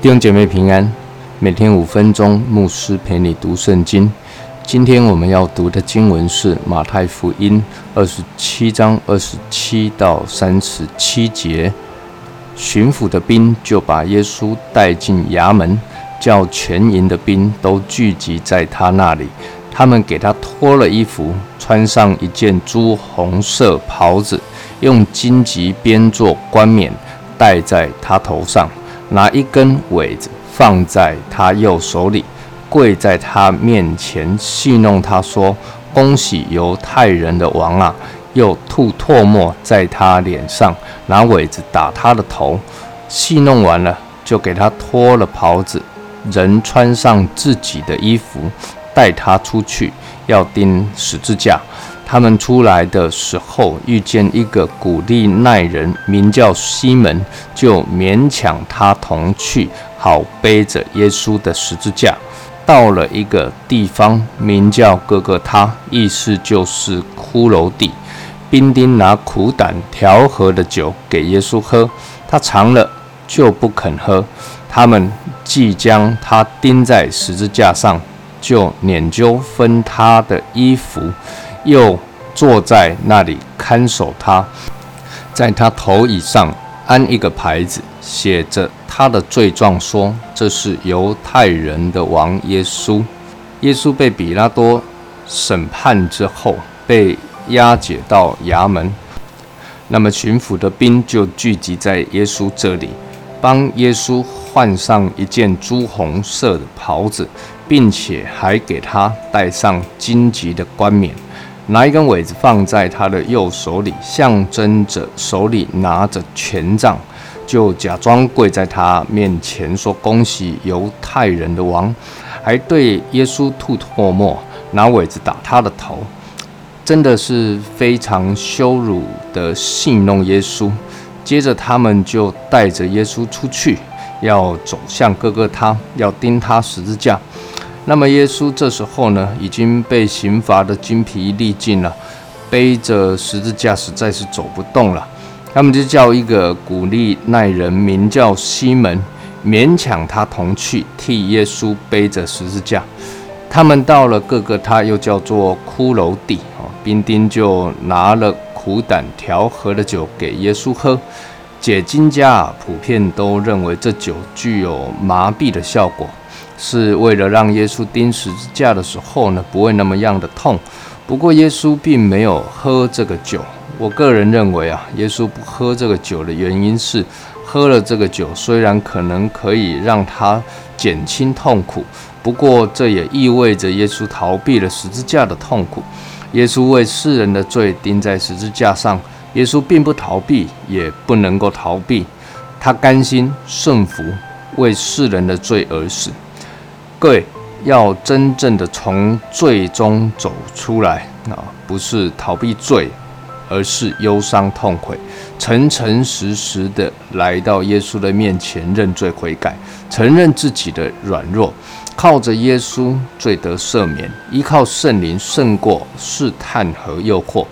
弟兄姐妹平安，每天五分钟，牧师陪你读圣经。今天我们要读的经文是马太福音二十七章二十七到三十七节。巡抚的兵就把耶稣带进衙门，叫全营的兵都聚集在他那里。他们给他脱了衣服，穿上一件朱红色袍子，用荆棘编作冠冕戴在他头上。拿一根苇子放在他右手里，跪在他面前戏弄他说：“恭喜犹太人的王啊！”又吐唾沫在他脸上，拿苇子打他的头。戏弄完了，就给他脱了袍子，人穿上自己的衣服，带他出去，要钉十字架。他们出来的时候，遇见一个古利奈人，名叫西门，就勉强他同去，好背着耶稣的十字架。到了一个地方，名叫哥哥他，意思就是骷髅地。兵丁拿苦胆调和的酒给耶稣喝，他尝了就不肯喝。他们即将他钉在十字架上，就捻揪分他的衣服。又坐在那里看守他，在他头椅上安一个牌子，写着他的罪状，说这是犹太人的王耶稣。耶稣被比拉多审判之后，被押解到衙门。那么巡抚的兵就聚集在耶稣这里，帮耶稣换上一件朱红色的袍子，并且还给他戴上荆棘的冠冕。拿一根苇子放在他的右手里，象征着手里拿着权杖，就假装跪在他面前说：“恭喜犹太人的王！”还对耶稣吐唾沫，拿苇子打他的头，真的是非常羞辱的戏弄耶稣。接着他们就带着耶稣出去，要走向哥哥他，要钉他十字架。那么耶稣这时候呢，已经被刑罚的精疲力尽了，背着十字架实在是走不动了。他们就叫一个古利奈人，名叫西门，勉强他同去，替耶稣背着十字架。他们到了各个他又叫做骷髅地，兵丁就拿了苦胆调和的酒给耶稣喝。解经家普遍都认为这酒具有麻痹的效果。是为了让耶稣钉十字架的时候呢，不会那么样的痛。不过耶稣并没有喝这个酒。我个人认为啊，耶稣不喝这个酒的原因是，喝了这个酒虽然可能可以让他减轻痛苦，不过这也意味着耶稣逃避了十字架的痛苦。耶稣为世人的罪钉在十字架上，耶稣并不逃避，也不能够逃避，他甘心顺服，为世人的罪而死。各位要真正的从罪中走出来啊，不是逃避罪，而是忧伤痛悔，诚诚实实的来到耶稣的面前认罪悔改，承认自己的软弱，靠着耶稣罪得赦免，依靠圣灵胜过试探和诱惑。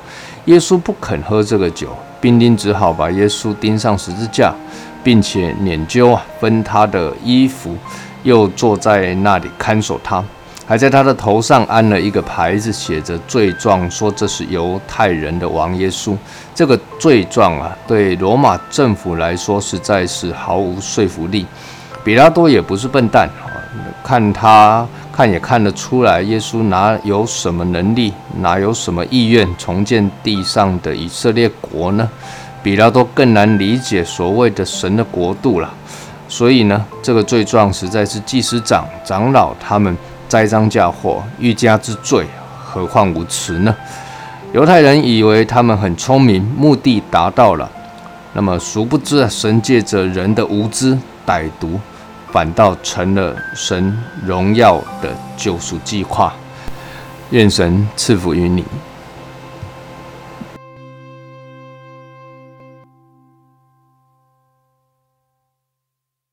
耶稣不肯喝这个酒，兵丁只好把耶稣钉上十字架，并且捻揪啊分他的衣服。又坐在那里看守他，还在他的头上安了一个牌子，写着罪状，说这是犹太人的王耶稣。这个罪状啊，对罗马政府来说实在是毫无说服力。比拉多也不是笨蛋啊，看他看也看得出来，耶稣哪有什么能力，哪有什么意愿重建地上的以色列国呢？比拉多更难理解所谓的神的国度了。所以呢，这个罪状实在是祭司长、长老他们栽赃嫁祸、欲加之罪，何患无辞呢？犹太人以为他们很聪明，目的达到了，那么殊不知，神借着人的无知、歹毒，反倒成了神荣耀的救赎计划。愿神赐福于你。